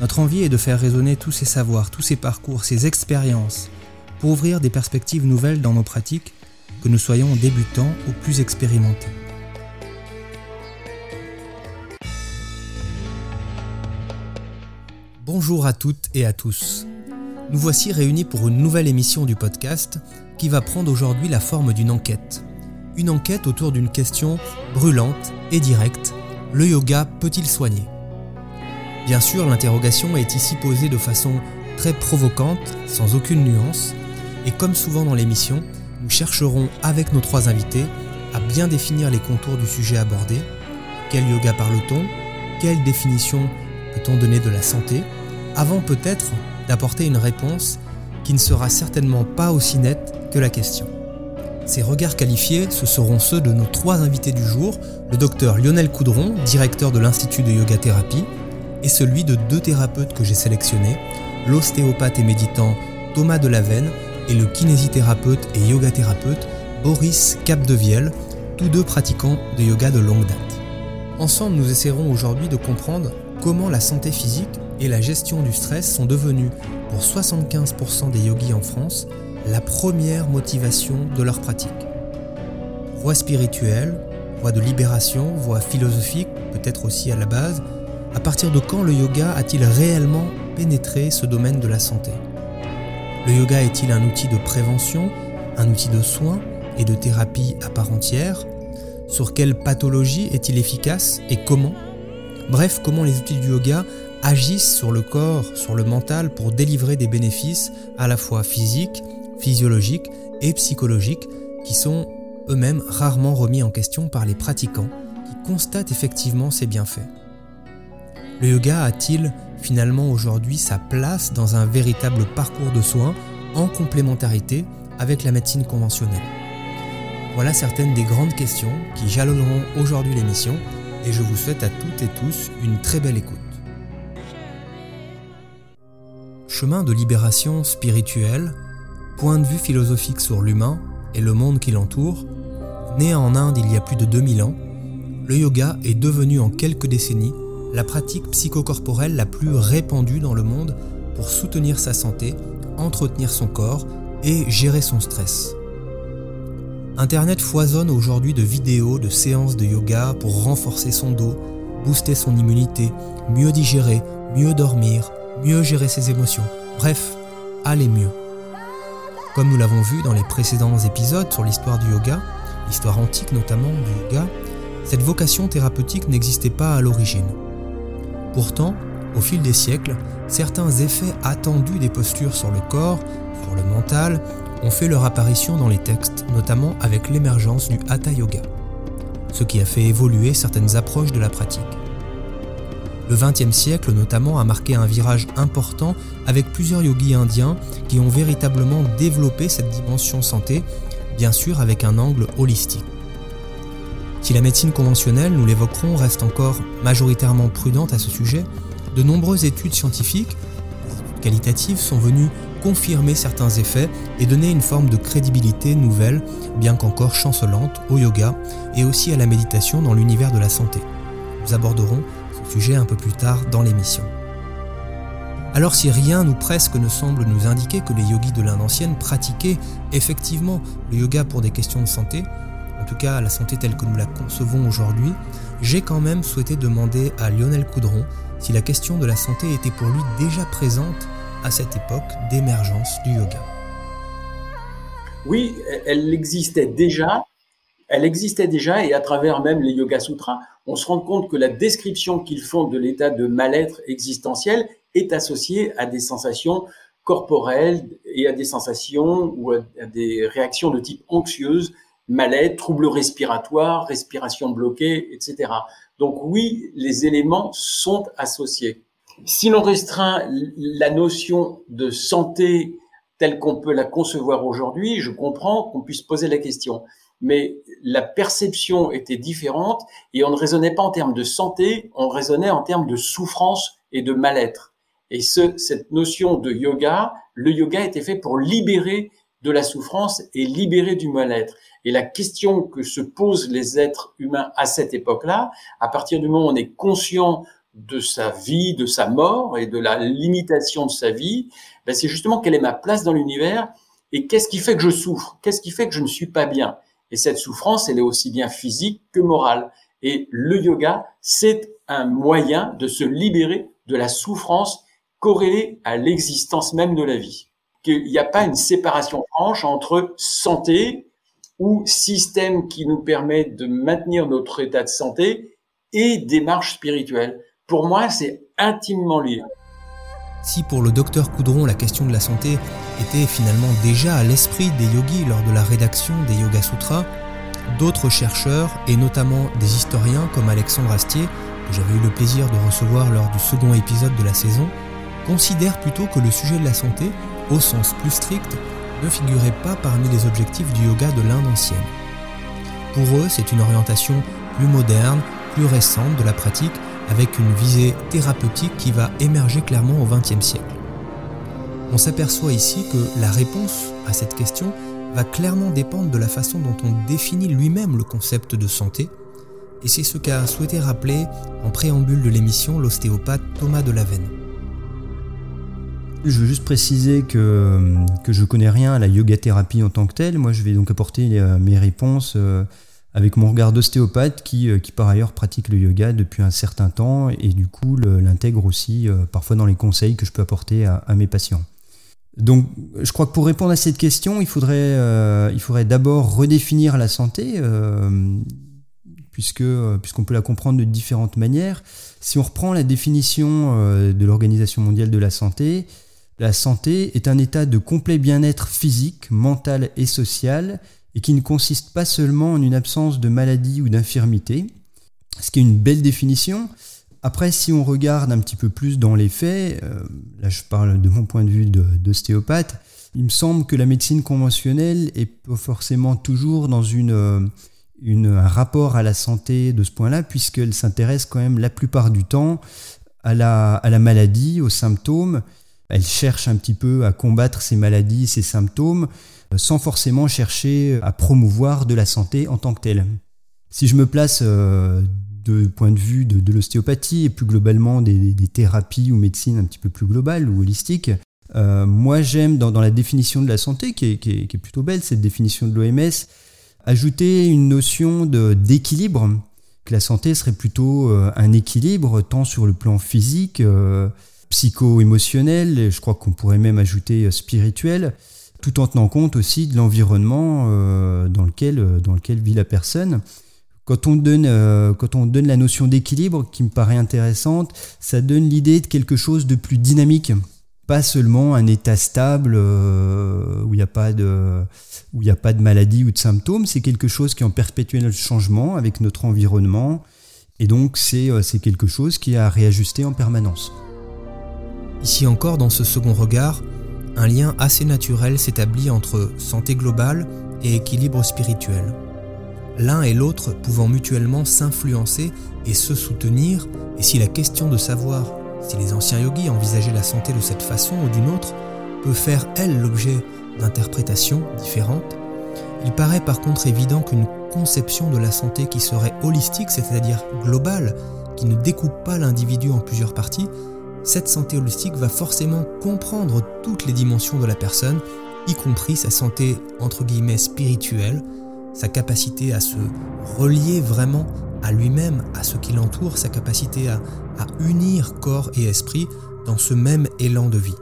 Notre envie est de faire résonner tous ces savoirs, tous ces parcours, ces expériences, pour ouvrir des perspectives nouvelles dans nos pratiques, que nous soyons débutants ou plus expérimentés. Bonjour à toutes et à tous. Nous voici réunis pour une nouvelle émission du podcast qui va prendre aujourd'hui la forme d'une enquête. Une enquête autour d'une question brûlante et directe. Le yoga peut-il soigner? Bien sûr, l'interrogation est ici posée de façon très provocante, sans aucune nuance, et comme souvent dans l'émission, nous chercherons avec nos trois invités à bien définir les contours du sujet abordé. Quel yoga parle-t-on Quelle définition peut-on donner de la santé Avant peut-être d'apporter une réponse qui ne sera certainement pas aussi nette que la question. Ces regards qualifiés, ce seront ceux de nos trois invités du jour, le docteur Lionel Coudron, directeur de l'Institut de Yoga Thérapie, et celui de deux thérapeutes que j'ai sélectionnés, l'ostéopathe et méditant Thomas Delaveine et le kinésithérapeute et yoga thérapeute Boris Capdevielle, tous deux pratiquants de yoga de longue date. Ensemble, nous essaierons aujourd'hui de comprendre comment la santé physique et la gestion du stress sont devenus, pour 75% des yogis en France, la première motivation de leur pratique. Voie spirituelle, voie de libération, voie philosophique, peut-être aussi à la base, à partir de quand le yoga a-t-il réellement pénétré ce domaine de la santé? Le yoga est-il un outil de prévention, un outil de soin et de thérapie à part entière? Sur quelle pathologie est-il efficace et comment? Bref, comment les outils du yoga agissent sur le corps, sur le mental pour délivrer des bénéfices à la fois physiques, physiologiques et psychologiques qui sont eux-mêmes rarement remis en question par les pratiquants qui constatent effectivement ces bienfaits. Le yoga a-t-il finalement aujourd'hui sa place dans un véritable parcours de soins en complémentarité avec la médecine conventionnelle? Voilà certaines des grandes questions qui jalonneront aujourd'hui l'émission et je vous souhaite à toutes et tous une très belle écoute. Chemin de libération spirituelle, point de vue philosophique sur l'humain et le monde qui l'entoure, né en Inde il y a plus de 2000 ans, le yoga est devenu en quelques décennies la pratique psychocorporelle la plus répandue dans le monde pour soutenir sa santé, entretenir son corps et gérer son stress. Internet foisonne aujourd'hui de vidéos, de séances de yoga pour renforcer son dos, booster son immunité, mieux digérer, mieux dormir, mieux gérer ses émotions, bref, aller mieux. Comme nous l'avons vu dans les précédents épisodes sur l'histoire du yoga, l'histoire antique notamment du yoga, cette vocation thérapeutique n'existait pas à l'origine. Pourtant, au fil des siècles, certains effets attendus des postures sur le corps, sur le mental, ont fait leur apparition dans les textes, notamment avec l'émergence du Hatha Yoga, ce qui a fait évoluer certaines approches de la pratique. Le XXe siècle notamment a marqué un virage important avec plusieurs yogis indiens qui ont véritablement développé cette dimension santé, bien sûr avec un angle holistique. Si la médecine conventionnelle, nous l'évoquerons, reste encore majoritairement prudente à ce sujet, de nombreuses études scientifiques, qualitatives, sont venues confirmer certains effets et donner une forme de crédibilité nouvelle, bien qu'encore chancelante, au yoga et aussi à la méditation dans l'univers de la santé. Nous aborderons ce sujet un peu plus tard dans l'émission. Alors si rien ou presque ne semble nous indiquer que les yogis de l'Inde ancienne pratiquaient effectivement le yoga pour des questions de santé, tout cas la santé telle que nous la concevons aujourd'hui, j'ai quand même souhaité demander à Lionel Coudron si la question de la santé était pour lui déjà présente à cette époque d'émergence du yoga. Oui, elle existait déjà. Elle existait déjà et à travers même les Yoga Sutras, on se rend compte que la description qu'ils font de l'état de mal-être existentiel est associée à des sensations corporelles et à des sensations ou à des réactions de type anxieuse mal-être, troubles respiratoires, respiration bloquée, etc. Donc oui, les éléments sont associés. Si l'on restreint la notion de santé telle qu'on peut la concevoir aujourd'hui, je comprends qu'on puisse poser la question. Mais la perception était différente et on ne raisonnait pas en termes de santé, on raisonnait en termes de souffrance et de mal-être. Et ce, cette notion de yoga, le yoga était fait pour libérer de la souffrance et libérer du mal-être. Et la question que se posent les êtres humains à cette époque-là, à partir du moment où on est conscient de sa vie, de sa mort et de la limitation de sa vie, ben c'est justement quelle est ma place dans l'univers et qu'est-ce qui fait que je souffre, qu'est-ce qui fait que je ne suis pas bien. Et cette souffrance, elle est aussi bien physique que morale. Et le yoga, c'est un moyen de se libérer de la souffrance corrélée à l'existence même de la vie. Qu'il n'y a pas une séparation franche entre santé ou système qui nous permet de maintenir notre état de santé et démarche spirituelle. Pour moi, c'est intimement lié. Si pour le docteur Coudron la question de la santé était finalement déjà à l'esprit des yogis lors de la rédaction des Yoga Sutras, d'autres chercheurs, et notamment des historiens comme Alexandre Astier, que j'avais eu le plaisir de recevoir lors du second épisode de la saison, considèrent plutôt que le sujet de la santé, au sens plus strict, ne figurait pas parmi les objectifs du yoga de l'Inde ancienne. Pour eux, c'est une orientation plus moderne, plus récente de la pratique, avec une visée thérapeutique qui va émerger clairement au XXe siècle. On s'aperçoit ici que la réponse à cette question va clairement dépendre de la façon dont on définit lui-même le concept de santé, et c'est ce qu'a souhaité rappeler en préambule de l'émission l'ostéopathe Thomas Delavenne. Je veux juste préciser que, que je connais rien à la yoga thérapie en tant que telle. Moi, je vais donc apporter euh, mes réponses euh, avec mon regard d'ostéopathe qui, euh, qui, par ailleurs pratique le yoga depuis un certain temps et du coup l'intègre aussi parfois dans les conseils que je peux apporter à, mes patients. Donc, je crois que pour répondre à cette question, il faudrait, il faudrait d'abord redéfinir la santé, puisque puisqu'on peut la comprendre de différentes manières. Si on reprend la définition de l'Organisation mondiale de la santé, la santé est un état de complet bien-être physique, mental et social, et qui ne consiste pas seulement en une absence de maladie ou d'infirmité, ce qui est une belle définition. Après, si on regarde un petit peu plus dans les faits, euh, là je parle de mon point de vue d'ostéopathe, il me semble que la médecine conventionnelle est pas forcément toujours dans euh, un rapport à la santé de ce point-là, puisqu'elle s'intéresse quand même la plupart du temps à la maladie, aux symptômes, elle cherche un petit peu à combattre ces maladies, ces symptômes, euh, sans forcément chercher à promouvoir de la santé en tant que telle. Si je me place euh, de point de vue de, l'ostéopathie et plus globalement des, thérapies ou médecines un petit peu plus globales ou holistiques, euh, moi j'aime dans, la définition de la santé, qui est, plutôt belle, cette définition de l'OMS, ajouter une notion d'équilibre, que la santé serait plutôt un équilibre tant sur le plan physique, psycho-émotionnel, je crois qu'on pourrait même ajouter euh, spirituel, tout en tenant compte aussi de l'environnement euh, dans, lequel, euh, dans lequel vit la personne. Quand on donne, quand on donne la notion d'équilibre, qui me paraît intéressante, ça donne l'idée de quelque chose de plus dynamique, pas seulement un état stable où il n'y a pas de où il n'y a pas de maladie ou de symptômes, c'est quelque chose qui est en perpétuel changement avec notre environnement, et donc c'est quelque chose qui est à réajuster en permanence. Ici encore, dans ce second regard, un lien assez naturel s'établit entre santé globale et équilibre spirituel. L'un et l'autre pouvant mutuellement s'influencer et se soutenir, et si la question de savoir si les anciens yogis envisageaient la santé de cette façon ou d'une autre peut faire, elle, l'objet d'interprétations différentes, il paraît par contre évident qu'une conception de la santé qui serait holistique, c'est-à-dire globale, qui ne découpe pas l'individu en plusieurs parties, cette santé holistique va forcément comprendre toutes les dimensions de la personne, y compris sa santé entre guillemets spirituelle, sa capacité à se relier vraiment à lui-même, à ce qui l'entoure, sa capacité à, à, unir corps et esprit dans ce même élan de vie.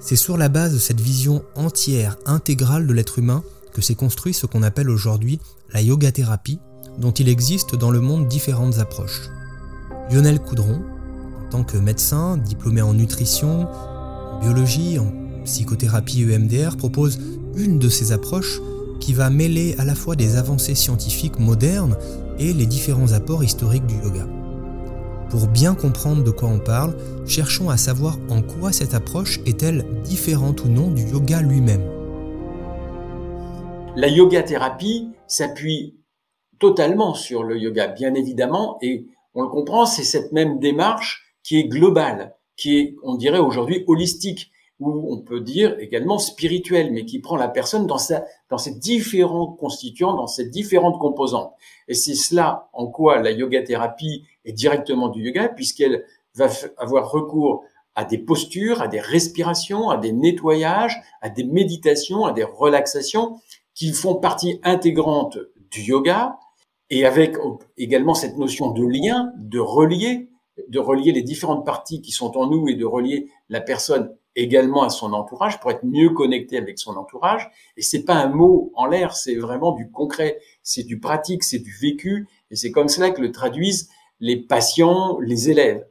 C'est sur la base de cette vision entière, intégrale de l'être humain que s'est construit ce qu'on appelle aujourd'hui la yoga thérapie, dont il existe dans le monde différentes approches. Lionel Coudron, tant que médecin, diplômé en nutrition, en biologie, en psychothérapie EMDR, propose une de ces approches qui va mêler à la fois des avancées scientifiques modernes et les différents apports historiques du yoga. Pour bien comprendre de quoi on parle, cherchons à savoir en quoi cette approche est-elle différente ou non du yoga lui-même. La yoga thérapie s'appuie totalement sur le yoga, bien évidemment, et on le comprend, c'est cette même démarche qui est globale, qui est, on dirait aujourd'hui, holistique, ou on peut dire également spirituelle, mais qui prend la personne dans, sa, dans ses différents constituants, dans ses différentes composantes. Et c'est cela en quoi la yoga thérapie est directement du yoga, puisqu'elle va avoir recours à des postures, à des respirations, à des nettoyages, à des méditations, à des relaxations qui font partie intégrante du yoga, et avec également cette notion de lien, de relier, de relier les différentes parties qui sont en nous et de relier la personne également à son entourage pour être mieux connecté avec son entourage. Et c'est pas un mot en l'air, c'est vraiment du concret, c'est du pratique, c'est du vécu. Et c'est comme cela que le traduisent les patients, les élèves.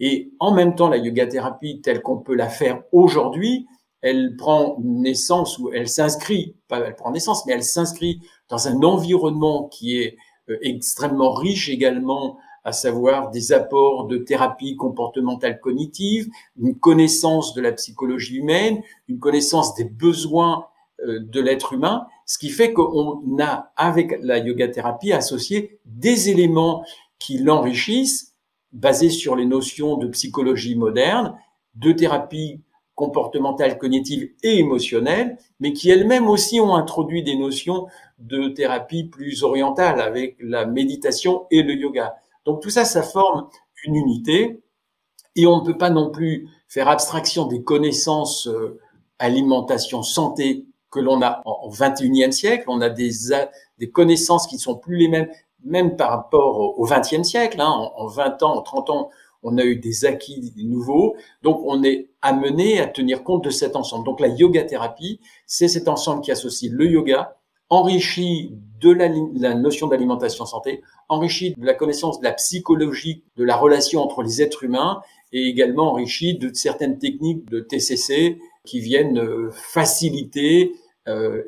Et en même temps, la yoga thérapie telle qu'on peut la faire aujourd'hui, elle prend naissance ou elle s'inscrit, pas elle prend naissance, mais elle s'inscrit dans un environnement qui est euh, extrêmement riche également, à savoir des apports de thérapie comportementale cognitive, une connaissance de la psychologie humaine, une connaissance des besoins euh, de l'être humain, ce qui fait qu'on a avec la yoga thérapie associé des éléments qui l'enrichissent, basés sur les notions de psychologie moderne, de thérapie comportementale, cognitive et émotionnelle, mais qui elles-mêmes aussi ont introduit des notions de thérapie plus orientale avec la méditation et le yoga. Donc tout ça, ça forme une unité et on ne peut pas non plus faire abstraction des connaissances euh, alimentation, santé que l'on a en 21e siècle. On a des, des connaissances qui ne sont plus les mêmes, même par rapport au 20e siècle. Hein. En, en 20 ans, en 30 ans, on a eu des acquis nouveaux. Donc on est amené à tenir compte de cet ensemble. Donc la yoga thérapie, c'est cet ensemble qui associe le yoga, enrichi de la, notion d'alimentation santé, enrichi de la connaissance de la psychologie, de la relation entre les êtres humains, et également enrichi de certaines techniques de TCC qui viennent euh, faciliter, euh,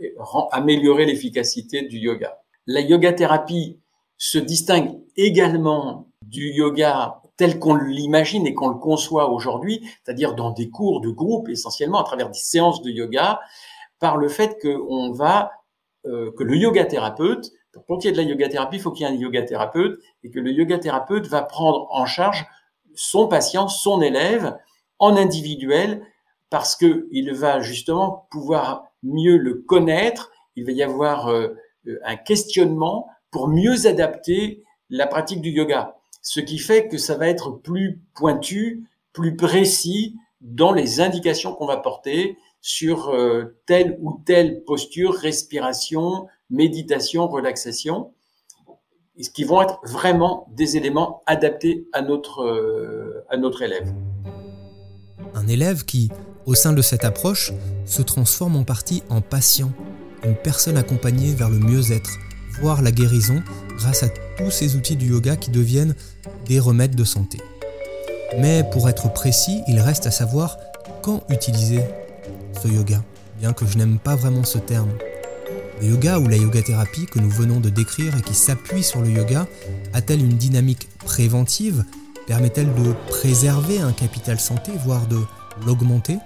améliorer l'efficacité du yoga. La yoga thérapie se distingue également du yoga tel qu'on l'imagine et qu'on le conçoit aujourd'hui, c'est-à-dire dans des cours de groupe essentiellement à travers des séances de yoga, par le fait qu'on va euh, que le yoga thérapeute, pour qu'il y ait de la yoga thérapie, il faut qu'il y ait un yoga thérapeute et que le yoga thérapeute va prendre en charge son patient, son élève en individuel parce que il va justement pouvoir mieux le connaître. Il va y avoir euh, un questionnement pour mieux adapter la pratique du yoga. Ce qui fait que ça va être plus pointu, plus précis dans les indications qu'on va porter sur euh, telle ou telle posture, respiration, méditation, relaxation, ce qui vont être vraiment des éléments adaptés à notre, euh, à notre élève. Un élève qui, au sein de cette approche, se transforme en partie en patient, une personne accompagnée vers le mieux-être, voire la guérison, grâce à tous ces outils du yoga qui deviennent des remèdes de santé. Mais pour être précis, il reste à savoir quand utiliser ce yoga, bien que je n'aime pas vraiment ce terme. Le yoga ou la yoga thérapie que nous venons de décrire et qui s'appuie sur le yoga a-t-elle une dynamique préventive? Permet-elle de préserver un capital santé, voire de l'augmenter?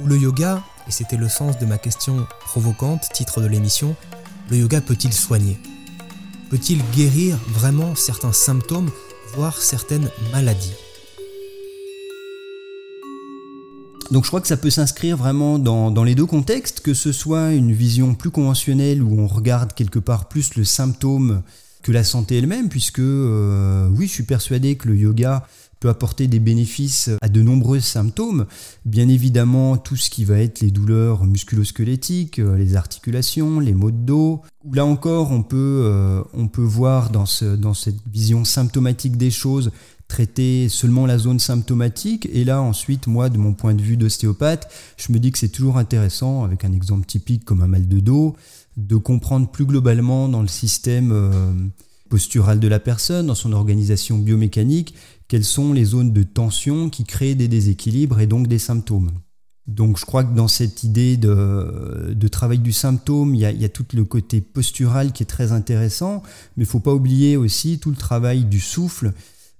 Ou le yoga, et c'était le sens de ma question provocante, titre de l'émission, le yoga peut-il soigner? Peut-il guérir vraiment certains symptômes, voire certaines maladies? Donc je crois que ça peut s'inscrire vraiment dans, les deux contextes, que ce soit une vision plus conventionnelle où on regarde quelque part plus le symptôme que la santé elle-même, puisque euh, oui, je suis persuadé que le yoga peut apporter des bénéfices à de nombreux symptômes. Bien évidemment, tout ce qui va être les douleurs musculosquelettiques, euh, les articulations, les maux de dos. Là encore, on peut, euh, voir dans cette vision symptomatique des choses traiter seulement la zone symptomatique. Et là, ensuite, moi, de mon point de vue d'ostéopathe, je me dis que c'est toujours intéressant, avec un exemple typique comme un mal de dos, de comprendre plus globalement dans le système euh, postural de la personne, dans son organisation biomécanique, quelles sont les zones de tension qui créent des déséquilibres et donc des symptômes. Donc je crois que dans cette idée de, travail du symptôme, il y, a, il y, a, tout le côté postural qui est très intéressant, mais il ne faut pas oublier aussi tout le travail du souffle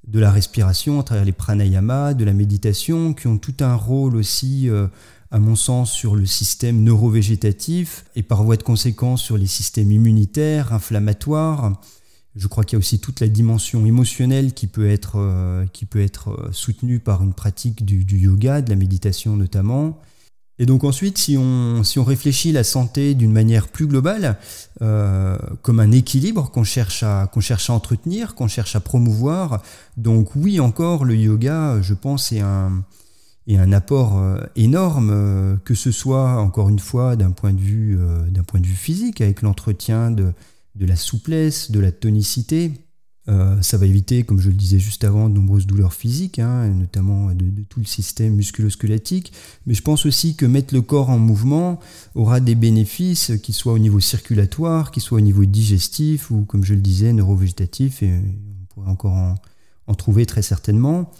de la respiration, à travers les pranayamas, de la méditation, qui ont tout un rôle aussi, euh, à mon sens, sur le système neurovégétatif et par voie de conséquence sur les systèmes immunitaires, inflammatoires. Je crois qu'il y a aussi toute la dimension émotionnelle qui peut être, euh, qui peut être euh, soutenue par une pratique du, du, yoga, de la méditation notamment. Et donc ensuite, si on, si on réfléchit la santé d'une manière plus globale, euh, comme un équilibre qu'on cherche, à, qu'on cherche à entretenir, qu'on cherche à promouvoir, donc oui encore, le yoga, je pense, est un, est un apport euh, énorme, euh, que ce soit, encore une fois, d'un point, de vue, d'un point de vue physique, avec l'entretien de, de la souplesse, de la tonicité, euh, ça va éviter, comme je le disais juste avant, de nombreuses douleurs physiques, hein, notamment de, tout le système musculo-squelettique. Mais je pense aussi que mettre le corps en mouvement aura des bénéfices, qu'ils soient au niveau circulatoire, qu'ils soient au niveau digestif ou, comme je le disais, neurovégétatif. Et on pourrait encore en, trouver très certainement.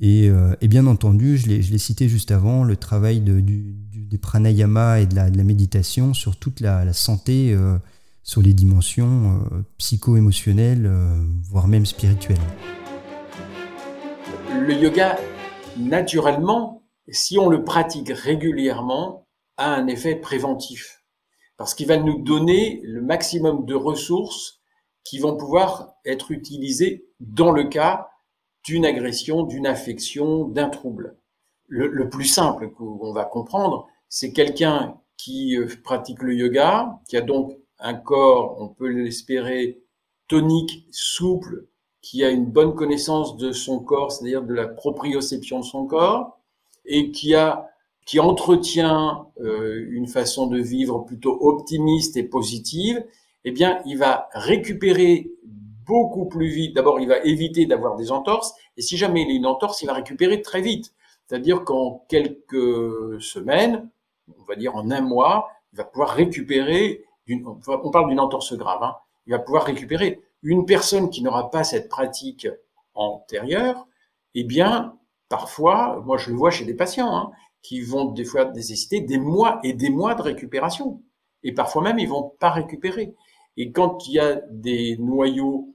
Et, euh, bien entendu, je l'ai cité juste avant, le travail du, des pranayama et de la, méditation sur toute la, santé. Euh, sur les dimensions euh, psycho-émotionnelles, euh, voire même spirituelles. Le yoga, naturellement, si on le pratique régulièrement, a un effet préventif. Parce qu'il va nous donner le maximum de ressources qui vont pouvoir être utilisées dans le cas d'une agression, d'une affection, d'un trouble. Le, le, plus simple qu'on va comprendre, c'est quelqu'un qui euh, pratique le yoga, qui a donc un corps, on peut l'espérer, tonique, souple, qui a une bonne connaissance de son corps, c'est-à-dire de la proprioception de son corps, et qui a qui entretient euh, une façon de vivre plutôt optimiste et positive, eh bien, il va récupérer beaucoup plus vite. D'abord, il va éviter d'avoir des entorses, et si jamais il a une entorse, il va récupérer très vite. C'est-à-dire qu'en quelques semaines, on va dire en un mois, il va pouvoir récupérer on parle d'une entorse grave, hein. il va pouvoir récupérer. Une personne qui n'aura pas cette pratique antérieure, eh bien, parfois, moi je le vois chez des patients, hein, qui vont des fois nécessiter des mois et des mois de récupération. Et parfois même, ils vont pas récupérer. Et quand il y a des noyaux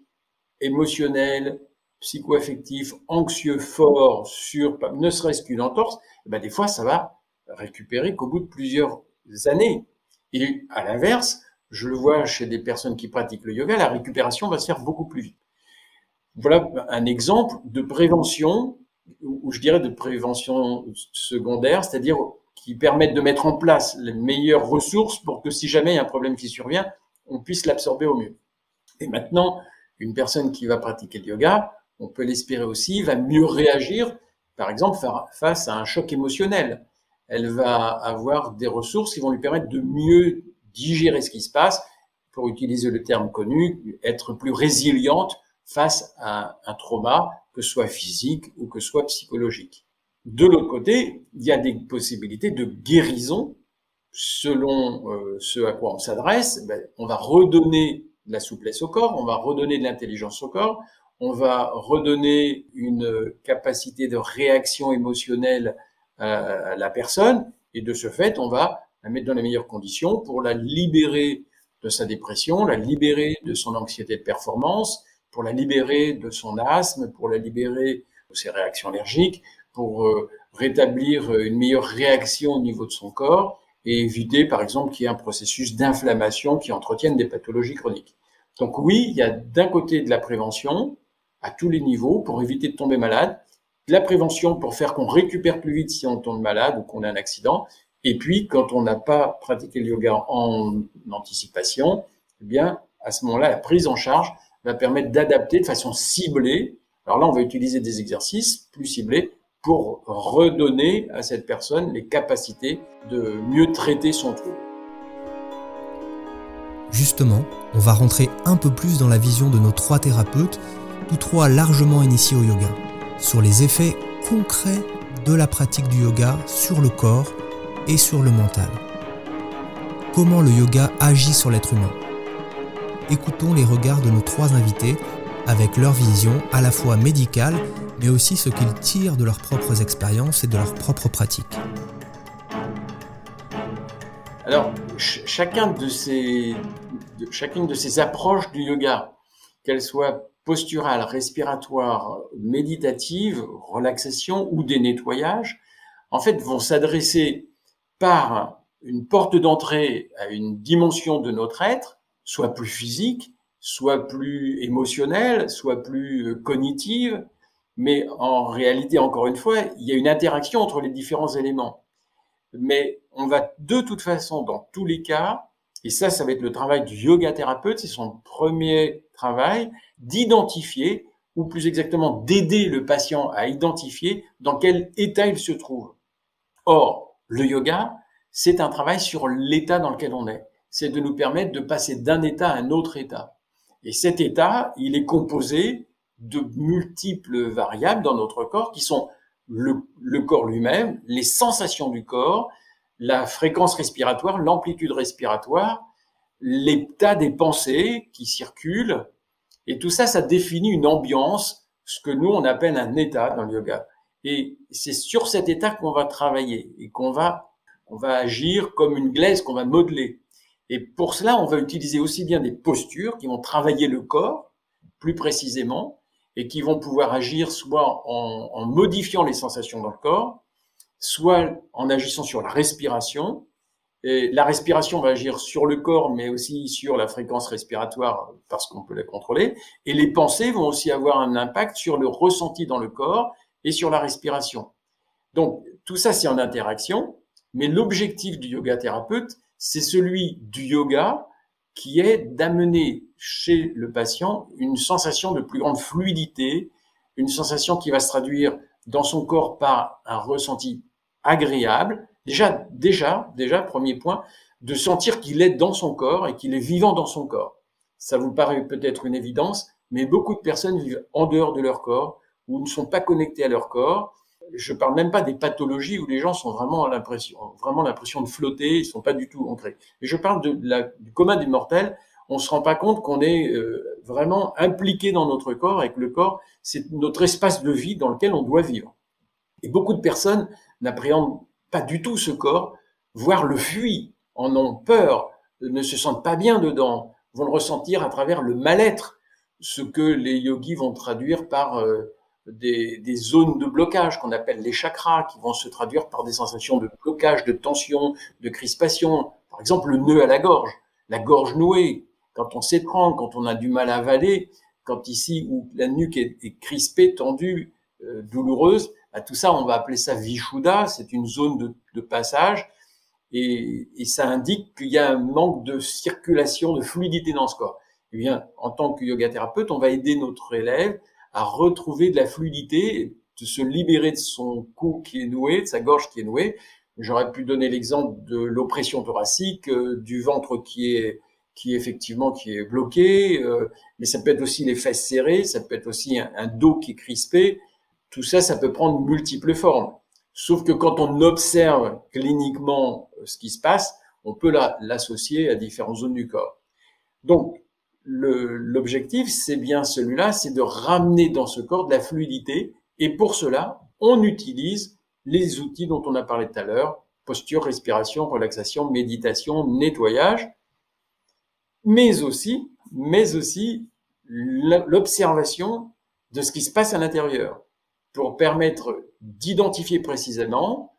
émotionnels, psycho-affectifs, anxieux, forts sur ne serait-ce qu'une entorse, eh ben des fois, ça va récupérer qu'au bout de plusieurs années. Et à l'inverse, je le vois chez des personnes qui pratiquent le yoga, la récupération va se faire beaucoup plus vite. Voilà un exemple de prévention, ou je dirais de prévention secondaire, c'est-à-dire qui permettent de mettre en place les meilleures ressources pour que si jamais il y a un problème qui survient, on puisse l'absorber au mieux. Et maintenant, une personne qui va pratiquer le yoga, on peut l'espérer aussi, va mieux réagir, par exemple, face à un choc émotionnel elle va avoir des ressources qui vont lui permettre de mieux digérer ce qui se passe, pour utiliser le terme connu, être plus résiliente face à un trauma, que ce soit physique ou que ce soit psychologique. De l'autre côté, il y a des possibilités de guérison selon euh, ce à quoi on s'adresse. Ben, on va redonner de la souplesse au corps, on va redonner de l'intelligence au corps, on va redonner une capacité de réaction émotionnelle à la personne et de ce fait, on va la mettre dans les meilleures conditions pour la libérer de sa dépression, la libérer de son anxiété de performance, pour la libérer de son asthme, pour la libérer de ses réactions allergiques, pour euh, rétablir une meilleure réaction au niveau de son corps et éviter, par exemple, qu'il y ait un processus d'inflammation qui entretienne des pathologies chroniques. Donc oui, il y a d'un côté de la prévention à tous les niveaux pour éviter de tomber malade, la prévention pour faire qu'on récupère plus vite si on tombe malade ou qu'on a un accident. Et puis, quand on n'a pas pratiqué le yoga en anticipation, eh bien, à ce moment-là, la prise en charge va permettre d'adapter de façon ciblée. Alors là, on va utiliser des exercices plus ciblés pour redonner à cette personne les capacités de mieux traiter son trouble. Justement, on va rentrer un peu plus dans la vision de nos trois thérapeutes, tous trois largement initiés au yoga sur les effets concrets de la pratique du yoga sur le corps et sur le mental. Comment le yoga agit sur l'être humain Écoutons les regards de nos trois invités avec leur vision à la fois médicale mais aussi ce qu'ils tirent de leurs propres expériences et de leurs propres pratiques. Alors, chacune de ces approches du yoga, qu'elles soient posturales, respiratoires, méditatives, relaxation ou des nettoyages, en fait, vont s'adresser par une porte d'entrée à une dimension de notre être, soit plus physique, soit plus émotionnelle, soit plus euh, cognitive, mais en réalité, encore une fois, il y a une interaction entre les différents éléments. Mais on va de toute façon, dans tous les cas, et ça, ça va être le travail du yoga thérapeute, c'est son premier travail, d'identifier, ou plus exactement d'aider le patient à identifier dans quel état il se trouve. Or, le yoga, c'est un travail sur l'état dans lequel on est. C'est de nous permettre de passer d'un état à un autre état. Et cet état, il est composé de multiples variables dans notre corps qui sont le, le corps lui-même, les sensations du corps, la fréquence respiratoire, l'amplitude respiratoire, l'état des pensées qui circulent, et tout ça, ça définit une ambiance, ce que nous, on appelle un état dans le yoga. Et c'est sur cet état qu'on va travailler et qu'on va, on va agir comme une glaise qu'on va modeler. Et pour cela, on va utiliser aussi bien des postures qui vont travailler le corps plus précisément et qui vont pouvoir agir soit en, en modifiant les sensations dans le corps, soit en agissant sur la respiration. Et la respiration va agir sur le corps, mais aussi sur la fréquence respiratoire parce qu'on peut la contrôler. Et les pensées vont aussi avoir un impact sur le ressenti dans le corps et sur la respiration. Donc, tout ça, c'est en interaction. Mais l'objectif du yoga thérapeute, c'est celui du yoga qui est d'amener chez le patient une sensation de plus grande fluidité, une sensation qui va se traduire dans son corps par un ressenti agréable. Déjà, déjà, déjà, premier point, de sentir qu'il est dans son corps et qu'il est vivant dans son corps. Ça vous paraît peut-être une évidence, mais beaucoup de personnes vivent en dehors de leur corps ou ne sont pas connectés à leur corps. Je parle même pas des pathologies où les gens sont vraiment l'impression, vraiment l'impression de flotter, ils sont pas du tout ancrés. Et je parle de, la, du commun des mortels. On se rend pas compte qu'on est euh, vraiment impliqué dans notre corps et que le corps, c'est notre espace de vie dans lequel on doit vivre. Et beaucoup de personnes n'appréhendent pas du tout ce corps, voire le fuient, en ont peur, ne se sentent pas bien dedans, vont le ressentir à travers le mal-être, ce que les yogis vont traduire par euh, des, zones de blocage qu'on appelle les chakras, qui vont se traduire par des sensations de blocage, de tension, de crispation. Par exemple, le nœud à la gorge, la gorge nouée, quand on s'étrangle, quand on a du mal à avaler, quand ici où la nuque est, est crispée, tendue, euh, douloureuse, tout ça, on va appeler ça Vishuddha, c'est une zone de, passage, et, ça indique qu'il y a un manque de circulation, de fluidité dans ce corps. Eh bien, en tant que yoga thérapeute, on va aider notre élève à retrouver de la fluidité, de se libérer de son cou qui est noué, de sa gorge qui est nouée. J'aurais pu donner l'exemple de l'oppression thoracique, euh, du ventre qui est qui effectivement qui est bloqué, euh, mais ça peut être aussi les fesses serrées, ça peut être aussi un, dos qui est crispé. Tout ça, ça peut prendre multiples formes. Sauf que quand on observe cliniquement euh, ce qui se passe, on peut l'associer à différentes zones du corps. Donc, l'objectif, c'est bien celui-là, c'est de ramener dans ce corps de la fluidité. Et pour cela, on utilise les outils dont on a parlé tout à l'heure, posture, respiration, relaxation, méditation, nettoyage, mais aussi, mais aussi l'observation de ce qui se passe à l'intérieur pour permettre d'identifier précisément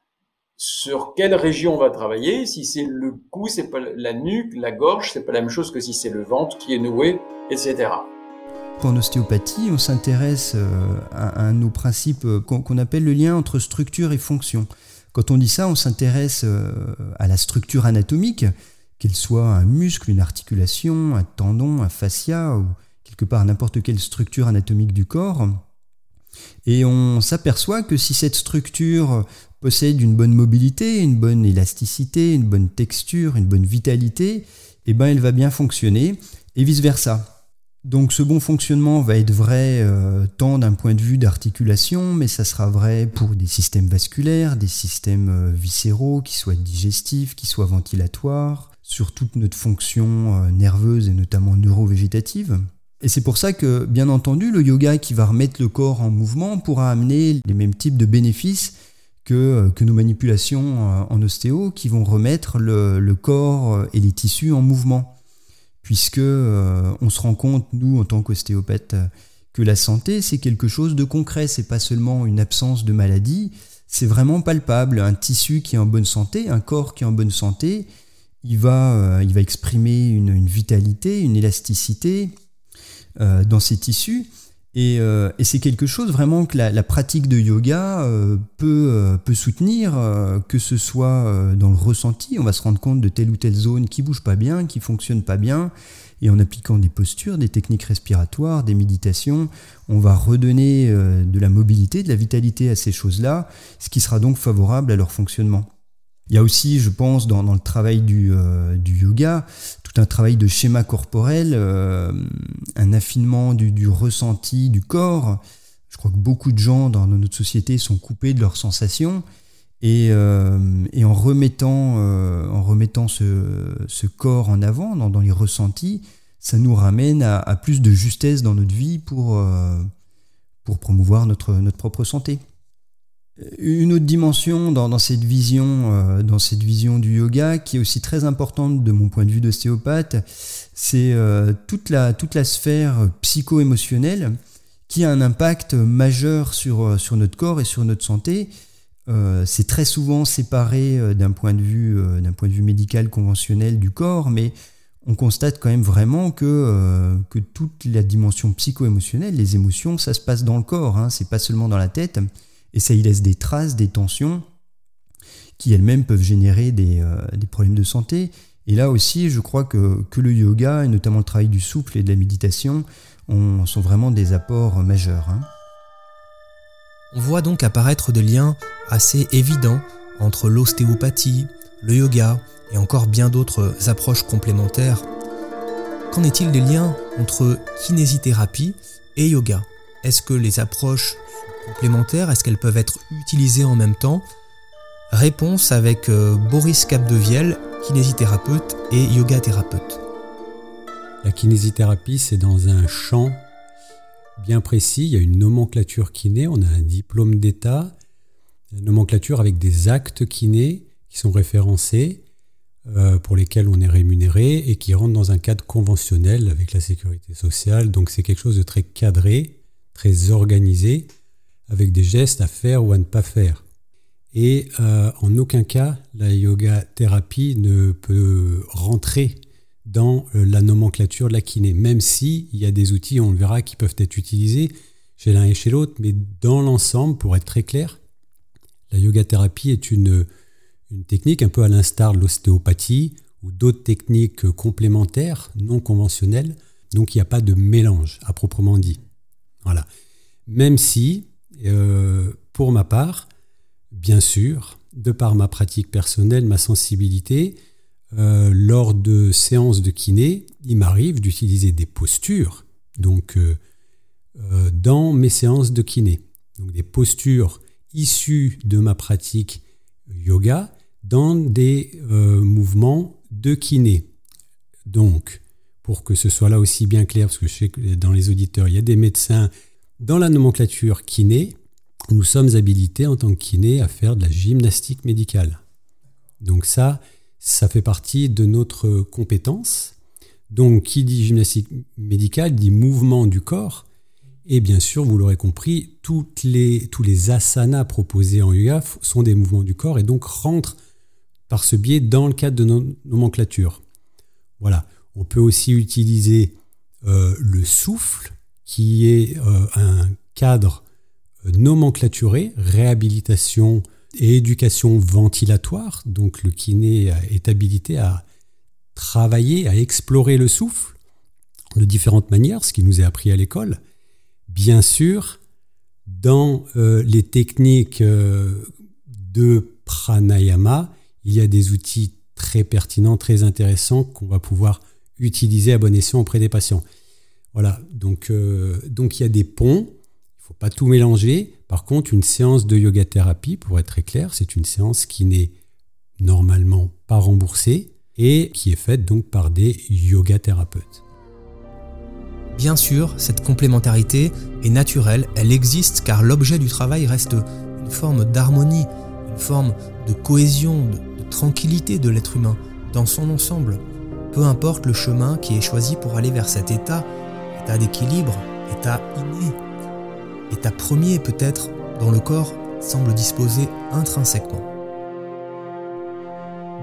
sur quelle région on va travailler. Si c'est le cou, c'est pas la nuque, la gorge, c'est pas la même chose que si c'est le ventre qui est noué, etc. En ostéopathie, on s'intéresse euh, à nos principes euh, qu'on appelle le lien entre structure et fonction. Quand on dit ça, on s'intéresse euh, à la structure anatomique, qu'elle soit un muscle, une articulation, un tendon, un fascia ou quelque part n'importe quelle structure anatomique du corps. Et on s'aperçoit que si cette structure possède une bonne mobilité, une bonne élasticité, une bonne texture, une bonne vitalité, eh ben elle va bien fonctionner et vice-versa. Donc ce bon fonctionnement va être vrai euh, tant d'un point de vue d'articulation, mais ça sera vrai pour des systèmes vasculaires, des systèmes euh, viscéraux, qui soient digestifs, qui soient ventilatoires, sur toute notre fonction euh, nerveuse et notamment neurovégétative. Et c'est pour ça que, bien entendu, le yoga qui va remettre le corps en mouvement pourra amener les mêmes types de bénéfices que, euh, que nos manipulations euh, en ostéo qui vont remettre le, le, corps euh, et les tissus en mouvement. Puisque on se rend compte, nous, en tant qu'ostéopathes, que la santé, c'est quelque chose de concret, c'est pas seulement une absence de maladie, c'est vraiment palpable. Un tissu qui est en bonne santé, un corps qui est en bonne santé, il va, il va exprimer une, vitalité, une élasticité dans ses tissus. Euh, et, c'est quelque chose vraiment que la, pratique de yoga peut, peut soutenir, que ce soit dans le ressenti, on va se rendre compte de telle ou telle zone qui bouge pas bien, qui fonctionne pas bien, et en appliquant des postures, des techniques respiratoires, des méditations, on va redonner euh, de la mobilité, de la vitalité à ces choses-là, ce qui sera donc favorable à leur fonctionnement. Il y a aussi, je pense, dans, le travail du, euh, yoga, un travail de schéma corporel, euh, un affinement du, ressenti du corps. Je crois que beaucoup de gens dans notre société sont coupés de leurs sensations. Et, en remettant, en remettant ce, corps en avant, dans les ressentis, ça nous ramène à, plus de justesse dans notre vie pour, euh, pour promouvoir notre, notre propre santé. Une autre dimension dans, cette vision, euh, dans cette vision du yoga, qui est aussi très importante de mon point de vue d'ostéopathe, c'est euh, toute, la, sphère psycho-émotionnelle qui a un impact majeur sur, sur notre corps et sur notre santé. c'est très souvent séparé d'un point, de vue, médical conventionnel du corps, mais on constate quand même vraiment que, euh, que toute la dimension psycho-émotionnelle, les émotions, ça se passe dans le corps, hein, c'est pas seulement dans la tête, et ça y laisse des traces, des tensions, qui elles-mêmes peuvent générer des, euh, problèmes de santé. Et là aussi, je crois que, le yoga, et notamment le travail du souffle et de la méditation, sont vraiment des apports majeurs. Hein. On voit donc apparaître des liens assez évidents entre l'ostéopathie, le yoga et encore bien d'autres approches complémentaires. Qu'en est-il des liens entre kinésithérapie et yoga? Est-ce que les approches Est-ce qu'elles peuvent être utilisées en même temps? Réponse avec euh, Boris Capdevielle, kinésithérapeute et yoga thérapeute. La kinésithérapie, c'est dans un champ bien précis. Il y a une nomenclature kiné, on a un diplôme d'État, une nomenclature avec des actes kinés qui sont référencés, euh, pour lesquels on est rémunéré et qui rentrent dans un cadre conventionnel avec la sécurité sociale. Donc c'est quelque chose de très cadré, très organisé, avec des gestes à faire ou à ne pas faire. Et euh, en aucun cas, la yoga thérapie ne peut rentrer dans euh, la nomenclature de la kiné, même si il y a des outils, on le verra, qui peuvent être utilisés chez l'un et chez l'autre, mais dans l'ensemble, pour être très clair, la yoga thérapie est une une technique un peu à l'instar de l'ostéopathie ou d'autres techniques complémentaires non conventionnelles. Donc il n'y a pas de mélange à proprement dit. Voilà. Même si, euh, pour ma part, bien sûr, de par ma pratique personnelle, ma sensibilité, euh, lors de séances de kiné, il m'arrive d'utiliser des postures, donc euh, dans mes séances de kiné, donc des postures issues de ma pratique yoga dans des mouvements de kiné. Donc, pour que ce soit là aussi bien clair, parce que je sais que dans les auditeurs, il y a des médecins, dans la nomenclature kiné, nous sommes habilités en tant que kiné à faire de la gymnastique médicale. Donc ça, ça fait partie de notre compétence. Donc qui dit gymnastique médicale dit mouvement du corps. Et bien sûr, vous l'aurez compris, tous les asanas proposés en yoga sont des mouvements du corps et donc rentrent par ce biais dans le cadre de nos nomenclatures. Voilà. On peut aussi utiliser euh, le souffle, qui est euh, un cadre euh, nomenclaturé, réhabilitation et éducation ventilatoire. Donc le kiné est habilité à travailler, à explorer le souffle de différentes manières, ce qui nous est appris à l'école. Bien sûr, dans les techniques de pranayama, il y a des outils très pertinents, très intéressants qu'on va pouvoir utiliser à bon escient auprès des patients. Voilà, donc, euh, donc il y a des ponts, il ne faut pas tout mélanger. Par contre, une séance de yoga thérapie, pour être très clair, c'est une séance qui n'est normalement pas remboursée et qui est faite donc par des yoga thérapeutes. Bien sûr, cette complémentarité est naturelle, elle existe car l'objet du travail reste une forme d'harmonie, une forme de cohésion, de, tranquillité de l'être humain dans son ensemble. Peu importe le chemin qui est choisi pour aller vers cet état, d'équilibre, état inné, état premier peut-être dont le corps semble disposer intrinsèquement.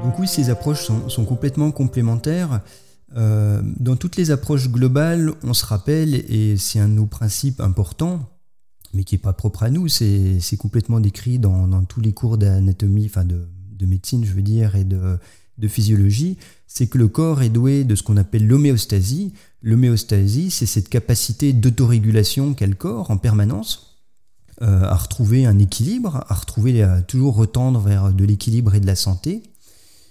Donc oui, ces approches sont, complètement complémentaires. Euh, dans toutes les approches globales, on se rappelle, et c'est un de nos principes importants, mais qui n'est pas propre à nous, c'est complètement décrit dans, tous les cours d'anatomie, enfin de, médecine, je veux dire, et de physiologie, c'est que le corps est doué de ce qu'on appelle l'homéostasie. L'homéostasie, c'est cette capacité d'autorégulation qu'a le corps en permanence, euh, à retrouver un équilibre, à retrouver, à toujours retendre vers de l'équilibre et de la santé.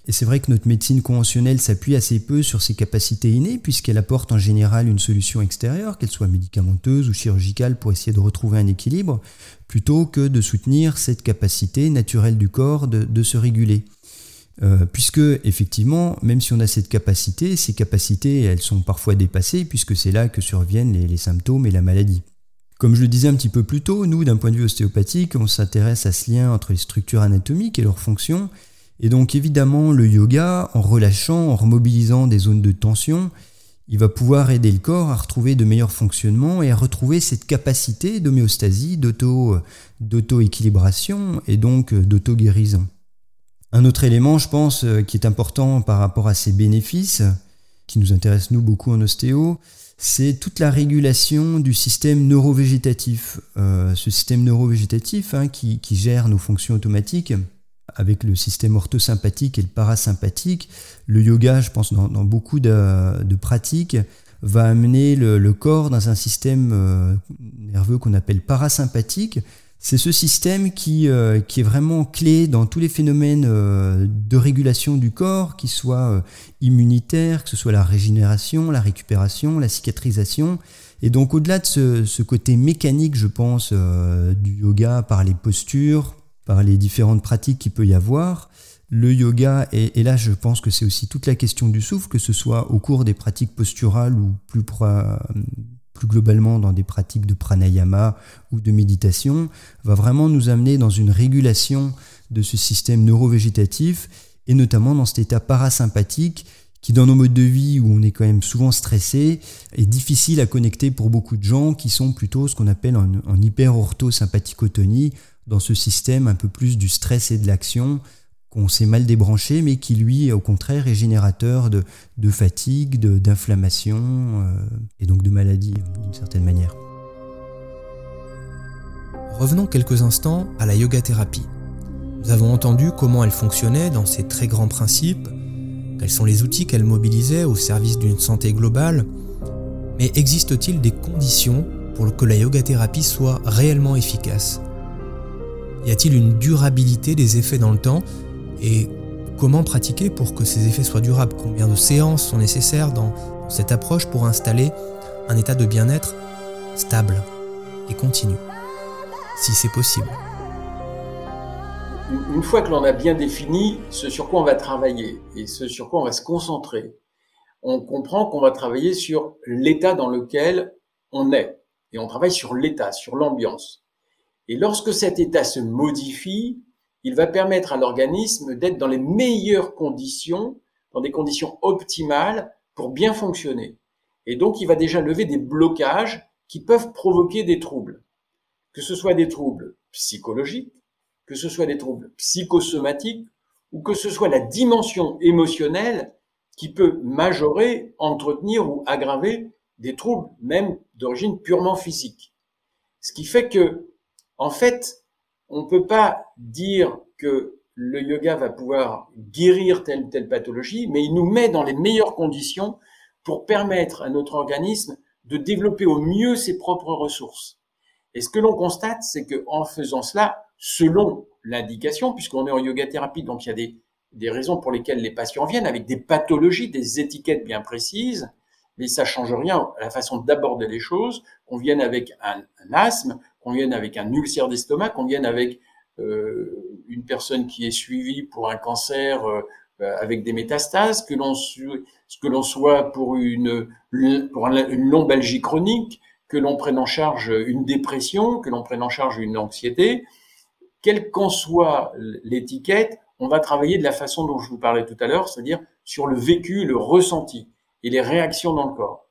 Et c'est vrai que notre médecine conventionnelle s'appuie assez peu sur ses capacités innées, puisqu'elle apporte en général une solution extérieure, qu'elle soit médicamenteuse ou chirurgicale, pour essayer de retrouver un équilibre, plutôt que de soutenir cette capacité naturelle du corps de, se réguler. Euh, puisque effectivement, même si on a cette capacité, ces capacités, elles sont parfois dépassées, puisque c'est là que surviennent les, symptômes et la maladie. Comme je le disais un petit peu plus tôt, nous, d'un point de vue ostéopathique, on s'intéresse à ce lien entre les structures anatomiques et leurs fonctions, et donc évidemment, le yoga, en relâchant, en remobilisant des zones de tension, il va pouvoir aider le corps à retrouver de meilleurs fonctionnements et à retrouver cette capacité d'homéostasie, d'auto-équilibration et donc d'auto-guérison. Un autre élément, je pense, euh, qui est important par rapport à ces bénéfices, qui nous intéresse nous beaucoup en ostéo, c'est toute la régulation du système neurovégétatif. Euh, ce système neurovégétatif hein, qui, gère nos fonctions automatiques avec le système orthosympathique et le parasympathique. Le yoga, je pense, dans, beaucoup de, pratiques, va amener le, corps dans un système euh, nerveux qu'on appelle parasympathique. C'est ce système qui, euh, qui, est vraiment clé dans tous les phénomènes euh, de régulation du corps, qui soient immunitaires, que ce soit la régénération, la récupération, la cicatrisation. Et donc au-delà de ce, ce, côté mécanique, je pense, du yoga par les postures, par les différentes pratiques qu'il peut y avoir. Le yoga, et, là je pense que c'est aussi toute la question du souffle, que ce soit au cours des pratiques posturales ou plus, globalement dans des pratiques de pranayama ou de méditation, va vraiment nous amener dans une régulation de ce système neurovégétatif et notamment dans cet état parasympathique qui dans nos modes de vie où on est quand même souvent stressé est difficile à connecter pour beaucoup de gens qui sont plutôt ce qu'on appelle en, en hyper-orthosympathicotonie, dans ce système un peu plus du stress et de l'action qu'on s'est mal débranché, mais qui lui, au contraire, est générateur de, fatigue, d'inflammation euh, et donc de maladie d'une certaine manière. Revenons quelques instants à la yoga thérapie. Nous avons entendu comment elle fonctionnait dans ses très grands principes, quels sont les outils qu'elle mobilisait au service d'une santé globale, mais existe-t-il des conditions pour que la yoga thérapie soit réellement efficace? Y a-t-il une durabilité des effets dans le temps? Et comment pratiquer pour que ces effets soient durables? Combien de séances sont nécessaires dans cette approche pour installer un état de bien-être stable et continu Si c'est possible? Une fois que l'on a bien défini ce sur quoi on va travailler et ce sur quoi on va se concentrer, on comprend qu'on va travailler sur l'état dans lequel on est. Et on travaille sur l'état, sur l'ambiance. Et lorsque cet état se modifie, il va permettre à l'organisme d'être dans les meilleures conditions, dans des conditions optimales pour bien fonctionner. Et donc, il va déjà lever des blocages qui peuvent provoquer des troubles. Que ce soit des troubles psychologiques, que ce soit des troubles psychosomatiques, ou que ce soit la dimension émotionnelle qui peut majorer, entretenir ou aggraver des troubles même d'origine purement physique. Ce qui fait que en fait, on ne peut pas dire que le yoga va pouvoir guérir telle ou telle pathologie, mais il nous met dans les meilleures conditions pour permettre à notre organisme de développer au mieux ses propres ressources. Et ce que l'on constate, c'est que en faisant cela, selon l'indication, puisqu'on est en yoga thérapie, donc il y a des, des raisons pour lesquelles les patients viennent avec des pathologies, des étiquettes bien précises, mais ça change rien à la façon d'aborder les choses, qu'on vienne avec un asthme, qu'on vienne avec un ulcère d'estomac, qu'on vienne avec euh, une personne qui est suivie pour un cancer euh, avec des métastases, que l'on soit pour une pour une lombalgie chronique, que l'on prenne en charge une dépression, que l'on prenne en charge une anxiété, quelle qu'en soit l'étiquette, on va travailler de la façon dont je vous parlais tout à l'heure, c'est-à-dire sur le vécu, le ressenti et les réactions dans le corps.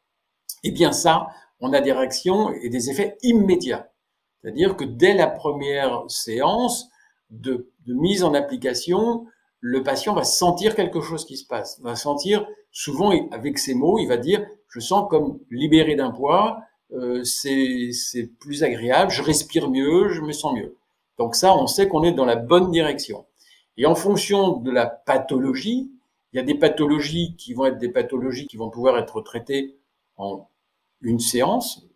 Eh bien ça, on a des réactions et des effets immédiats. C'est-à-dire que dès la première séance de, mise en application, le patient va sentir quelque chose qui se passe, va sentir, souvent avec ses mots, il va dire, je sens comme libéré d'un poids, euh, c'est plus agréable, je respire mieux, je me sens mieux. Donc ça, on sait qu'on est dans la bonne direction. Et en fonction de la pathologie, il y a des pathologies qui vont être des pathologies qui vont pouvoir être traitées en une séance.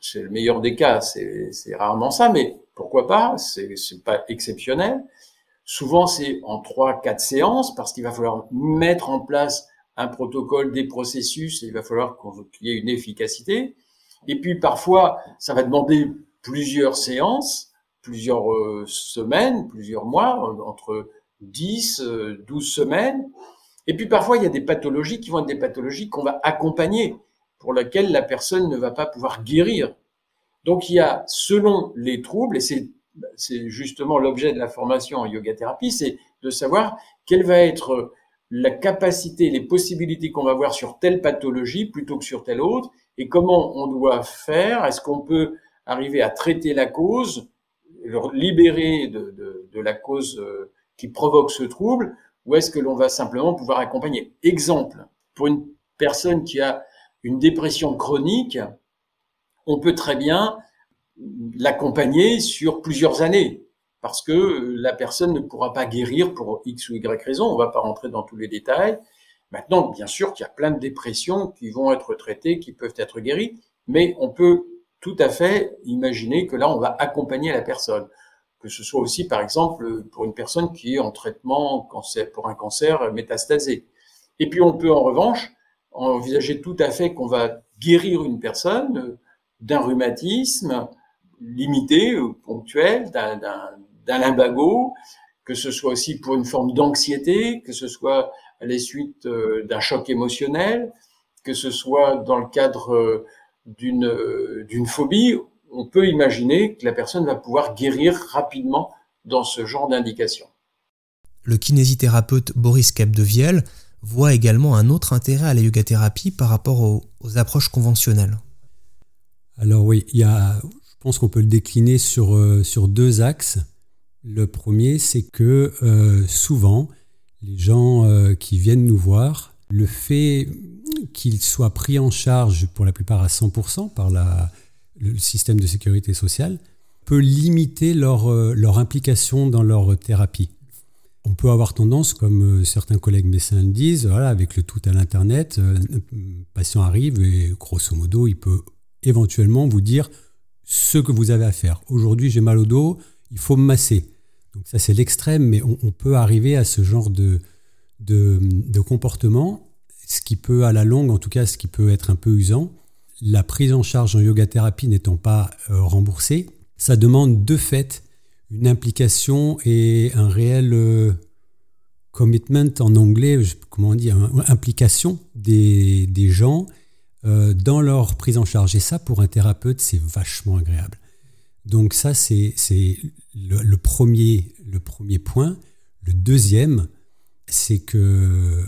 C'est le meilleur des cas, c'est rarement ça, mais pourquoi pas C'est pas exceptionnel. Souvent, c'est en trois, quatre séances parce qu'il va falloir mettre en place un protocole, des processus, et il va falloir qu'il y ait une efficacité. Et puis parfois, ça va demander plusieurs séances, plusieurs euh, semaines, plusieurs mois, entre 10, 12 euh, semaines. Et puis parfois, il y a des pathologies qui vont être des pathologies qu'on va accompagner, pour lesquelles la personne ne va pas pouvoir guérir. Donc il y a, selon les troubles, et c'est, justement l'objet de la formation en yoga thérapie, c'est de savoir quelle va être la capacité, les possibilités qu'on va avoir sur telle pathologie plutôt que sur telle autre, et comment on doit faire. Est-ce qu'on peut arriver à traiter la cause, libérer de, de, de la cause euh, qui provoque ce trouble, ou est-ce que l'on va simplement pouvoir accompagner? Exemple, pour une personne qui a une dépression chronique, on peut très bien l'accompagner sur plusieurs années parce que la personne ne pourra pas guérir pour X ou Y raison. On ne va pas rentrer dans tous les détails. Maintenant, bien sûr qu'il y a plein de dépressions qui vont être traitées, qui peuvent être guéries, mais on peut tout à fait imaginer que là, on va accompagner la personne. Que ce soit aussi, par exemple, pour une personne qui est en traitement pour un cancer métastasé. Et puis, on peut en revanche envisager tout à fait qu'on va guérir une personne d'un rhumatisme limité, ponctuel, d'un limbago, que ce soit aussi pour une forme d'anxiété, que ce soit à la suite euh, d'un choc émotionnel, que ce soit dans le cadre euh, d'une euh, d'une phobie, on peut imaginer que la personne va pouvoir guérir rapidement dans ce genre d'indication. Le kinésithérapeute Boris Capdevielle voit également un autre intérêt à la yoga thérapie par rapport aux, approches conventionnelles. Alors oui, il y a, je pense qu'on peut le décliner sur, sur deux axes. Le premier, c'est que euh, souvent, les gens euh, qui viennent nous voir, le fait qu'ils soient pris en charge pour la plupart à 100% par le système de sécurité sociale peut limiter leur, euh, leur implication dans leur thérapie. On peut avoir tendance, comme certains collègues médecins le disent, voilà, avec le tout à l'Internet, un patient arrive et grosso modo, il peut éventuellement vous dire ce que vous avez à faire. Aujourd'hui, j'ai mal au dos, il faut me masser. Donc ça, c'est l'extrême, mais on, peut arriver à ce genre de, de, comportement, ce qui peut, à la longue, en tout cas, ce qui peut être un peu usant. La prise en charge en yoga thérapie n'étant pas euh, remboursée, ça demande de fait une implication et un réel euh, commitment en anglais, comment on dit, implication des, gens euh, dans leur prise en charge. Et ça, pour un thérapeute, c'est vachement agréable. Donc ça, c'est le, premier, le premier point. Le deuxième, c'est que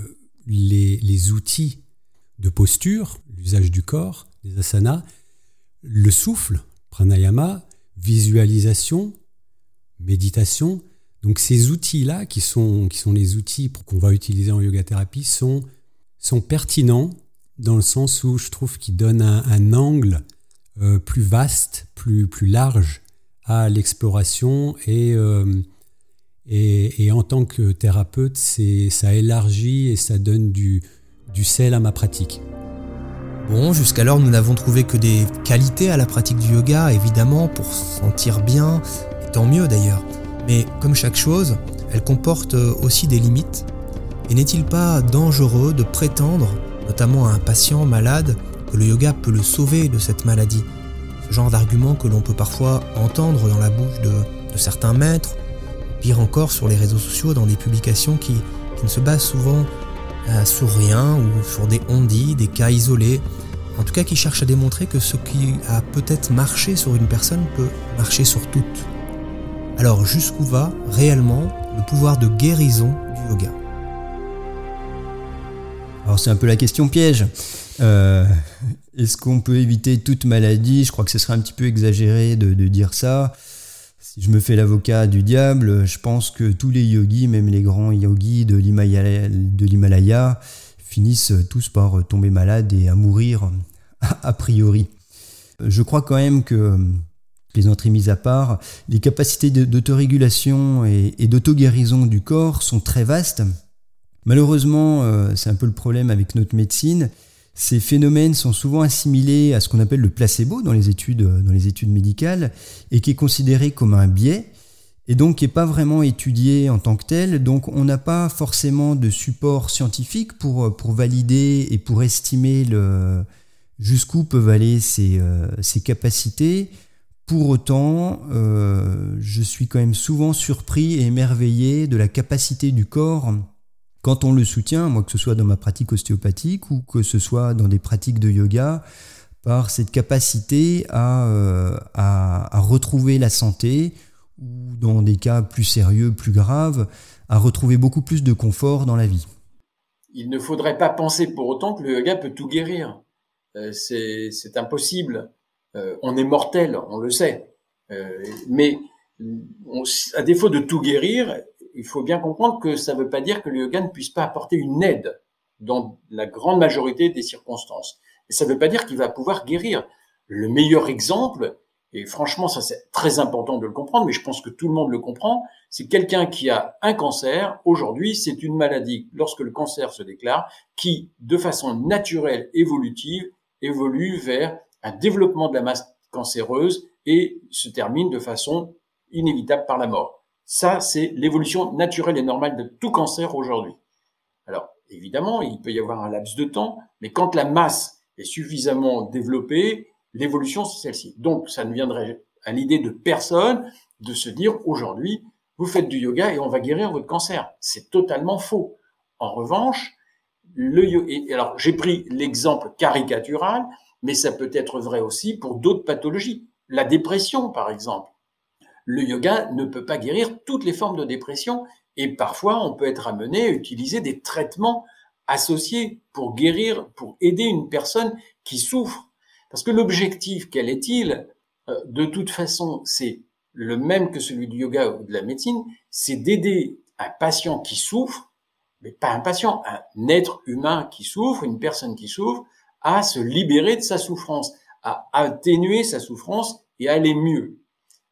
les, les, outils de posture, l'usage du corps, les asanas, le souffle, pranayama, visualisation, méditation, donc ces outils-là, qui sont, qui sont les outils qu'on va utiliser en yoga thérapie, sont, sont pertinents dans le sens où je trouve qu'ils donnent un angle euh, plus vaste, plus, plus large à l'exploration et, euh, et, en tant que thérapeute, ça élargit et ça donne du, du sel à ma pratique. Bon, jusqu'alors nous n'avons trouvé que des qualités à la pratique du yoga, évidemment, pour se sentir bien, tant mieux d'ailleurs. Mais comme chaque chose, elle comporte aussi des limites. Et n'est-il pas dangereux de prétendre, notamment à un patient malade, que le yoga peut le sauver de cette maladie? Ce genre d'argument que l'on peut parfois entendre dans la bouche de, certains maîtres, pire encore sur les réseaux sociaux dans des publications qui, ne se basent souvent euh, sur rien ou sur des ondits, des cas isolés, en tout cas qui cherchent à démontrer que ce qui a peut-être marché sur une personne peut marcher sur toutes. Alors jusqu'où va réellement le pouvoir de guérison du yoga? Alors c'est un peu la question piège. Euh, Est-ce qu'on peut éviter toute maladie? Je crois que ce serait un petit peu exagéré de, dire ça. Si je me fais l'avocat du diable, je pense que tous les yogis, même les grands yogis de l'Himalaya, finissent tous par tomber malades et à mourir a priori. Je crois quand même que, les entrées mises à part, les capacités d'autorégulation et, et d'auto-guérison du corps sont très vastes. Malheureusement, euh, c'est un peu le problème avec notre médecine, ces phénomènes sont souvent assimilés à ce qu'on appelle le placebo dans les études, dans les études médicales et qui est considéré comme un biais et donc qui n'est pas vraiment étudié en tant que tel. Donc on n'a pas forcément de support scientifique pour, pour valider et pour estimer jusqu'où peuvent aller ces, euh, capacités. Pour autant, euh, je suis quand même souvent surpris et émerveillé de la capacité du corps quand on le soutient, moi que ce soit dans ma pratique ostéopathique ou que ce soit dans des pratiques de yoga, par cette capacité à, euh, retrouver la santé ou dans des cas plus sérieux, plus graves, à retrouver beaucoup plus de confort dans la vie. Il ne faudrait pas penser pour autant que le yoga peut tout guérir. Euh, c'est impossible. Euh, on est mortel, on le sait. mais à défaut de tout guérir, il faut bien comprendre que ça ne veut pas dire que le yoga ne puisse pas apporter une aide dans la grande majorité des circonstances. Et ça ne veut pas dire qu'il va pouvoir guérir. Le meilleur exemple, et franchement ça c'est très important de le comprendre, mais je pense que tout le monde le comprend, c'est quelqu'un qui a un cancer. Aujourd'hui, c'est une maladie, lorsque le cancer se déclare, qui, de façon naturelle, évolutive, évolue vers un développement de la masse cancéreuse et se termine de façon inévitable par la mort. Ça, c'est l'évolution naturelle et normale de tout cancer aujourd'hui. Alors, évidemment, il peut y avoir un laps de temps, mais quand la masse est suffisamment développée, l'évolution, c'est celle-ci. Donc, ça ne viendrait à l'idée de personne de se dire aujourd'hui, vous faites du yoga et on va guérir votre cancer. C'est totalement faux. En revanche, le alors j'ai pris l'exemple caricatural, mais ça peut être vrai aussi pour d'autres pathologies. La dépression, par exemple le yoga ne peut pas guérir toutes les formes de dépression et parfois on peut être amené à utiliser des traitements associés pour guérir, pour aider une personne qui souffre. Parce que l'objectif, quel est-il? Euh, De toute façon, c'est le même que celui du yoga ou de la médecine, c'est d'aider un patient qui souffre, mais pas un patient, un être humain qui souffre, une personne qui souffre, à se libérer de sa souffrance, à atténuer sa souffrance et à aller mieux.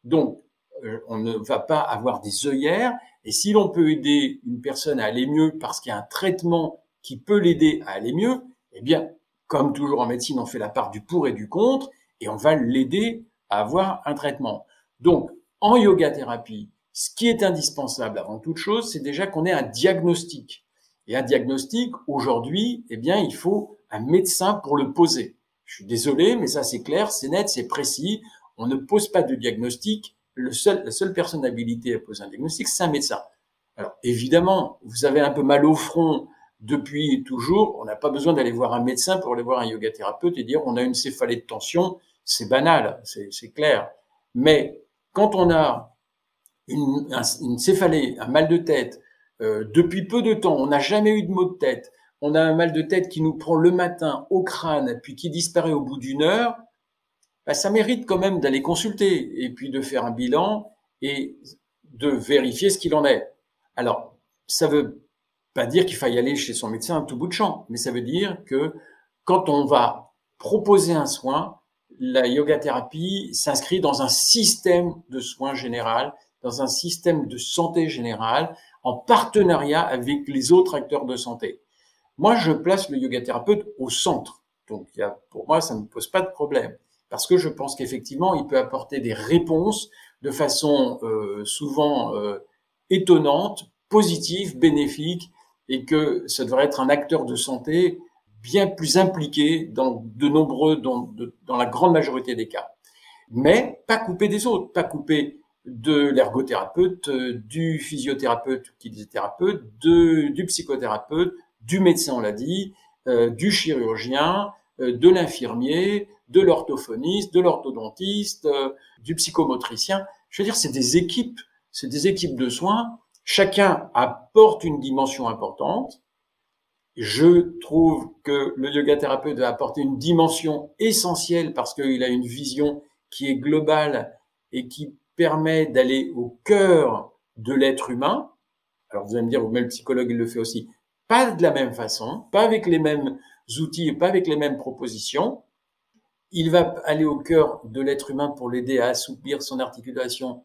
Donc, euh, on ne va pas avoir des œillères. Et si l'on peut aider une personne à aller mieux parce qu'il y a un traitement qui peut l'aider à aller mieux, eh bien, comme toujours en médecine, on fait la part du pour et du contre et on va l'aider à avoir un traitement. Donc, en yoga thérapie, ce qui est indispensable avant toute chose, c'est déjà qu'on ait un diagnostic. Et un diagnostic, aujourd'hui, eh bien, il faut un médecin pour le poser. Je suis désolé, mais ça c'est clair, c'est net, c'est précis. On ne pose pas de diagnostic la seule personne habilitée à poser un diagnostic, c'est un médecin. Alors évidemment, vous avez un peu mal au front depuis toujours, on n'a pas besoin d'aller voir un médecin pour aller voir un yoga thérapeute et dire on a une céphalée de tension, c'est banal, c'est clair. Mais quand on a une, une céphalée, un mal de tête, euh, depuis peu de temps, on n'a jamais eu de maux de tête, on a un mal de tête qui nous prend le matin au crâne, puis qui disparaît au bout d'une heure, bah, ça mérite quand même d'aller consulter et puis de faire un bilan et de vérifier ce qu'il en est. Alors, ça veut pas dire qu'il faille aller chez son médecin à tout bout de champ, mais ça veut dire que quand on va proposer un soin, la yoga thérapie s'inscrit dans un système de soins général, dans un système de santé générale, en partenariat avec les autres acteurs de santé. Moi, je place le yoga thérapeute au centre. Donc, pour moi, ça ne pose pas de problème parce que je pense qu'effectivement, il peut apporter des réponses de façon euh, souvent euh, étonnante, positive, bénéfique, et que ça devrait être un acteur de santé bien plus impliqué dans de nombreux, dans, la grande majorité des cas. Mais pas coupé des autres, pas coupé de l'ergothérapeute, du physiothérapeute, kinésithérapeute, de, du psychothérapeute, du médecin, on l'a dit, euh, du chirurgien, de l'infirmier, de l'orthophoniste, de l'orthodontiste, euh, du psychomotricien. Je veux dire, c'est des équipes, c'est des équipes de soins. Chacun apporte une dimension importante. Je trouve que le yoga thérapeute doit apporter une dimension essentielle parce qu'il a une vision qui est globale et qui permet d'aller au cœur de l'être humain. Alors vous allez me dire, même le psychologue il le fait aussi, pas de la même façon, pas avec les mêmes outils, pas avec les mêmes propositions. Il va aller au cœur de l'être humain pour l'aider à assouplir son articulation.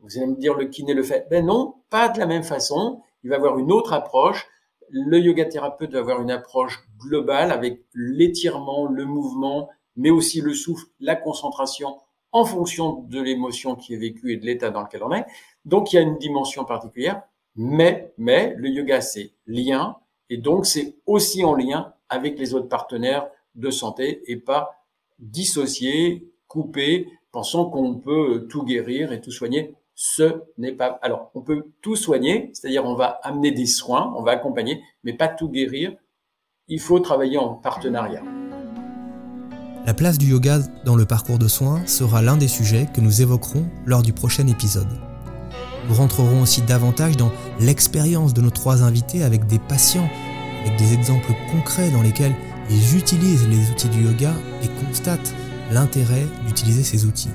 Vous allez me dire, le kiné le fait. Ben non, pas de la même façon. Il va avoir une autre approche. Le yoga thérapeute va avoir une approche globale avec l'étirement, le mouvement, mais aussi le souffle, la concentration en fonction de l'émotion qui est vécue et de l'état dans lequel on est. Donc il y a une dimension particulière, mais, mais le yoga c'est lien, et donc c'est aussi en lien avec les autres partenaires de santé et pas dissocié, coupé, pensant qu'on peut tout guérir et tout soigner. Ce n'est pas. Alors, on peut tout soigner, c'est-à-dire on va amener des soins, on va accompagner, mais pas tout guérir. Il faut travailler en partenariat. La place du yoga dans le parcours de soins sera l'un des sujets que nous évoquerons lors du prochain épisode. Nous rentrerons aussi davantage dans l'expérience de nos trois invités avec des patients, avec des exemples concrets dans lesquels ils utilisent les outils du yoga et constatent l'intérêt d'utiliser ces outils.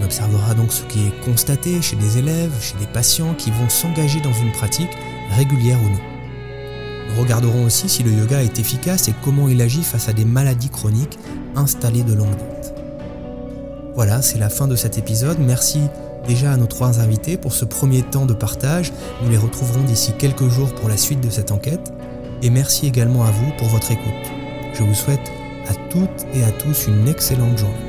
On observera donc ce qui est constaté chez des élèves, chez des patients qui vont s'engager dans une pratique régulière ou non. Nous regarderons aussi si le yoga est efficace et comment il agit face à des maladies chroniques installées de longue date. Voilà, c'est la fin de cet épisode. Merci déjà à nos trois invités pour ce premier temps de partage. Nous les retrouverons d'ici quelques jours pour la suite de cette enquête. Et merci également à vous pour votre écoute. Je vous souhaite à toutes et à tous une excellente journée.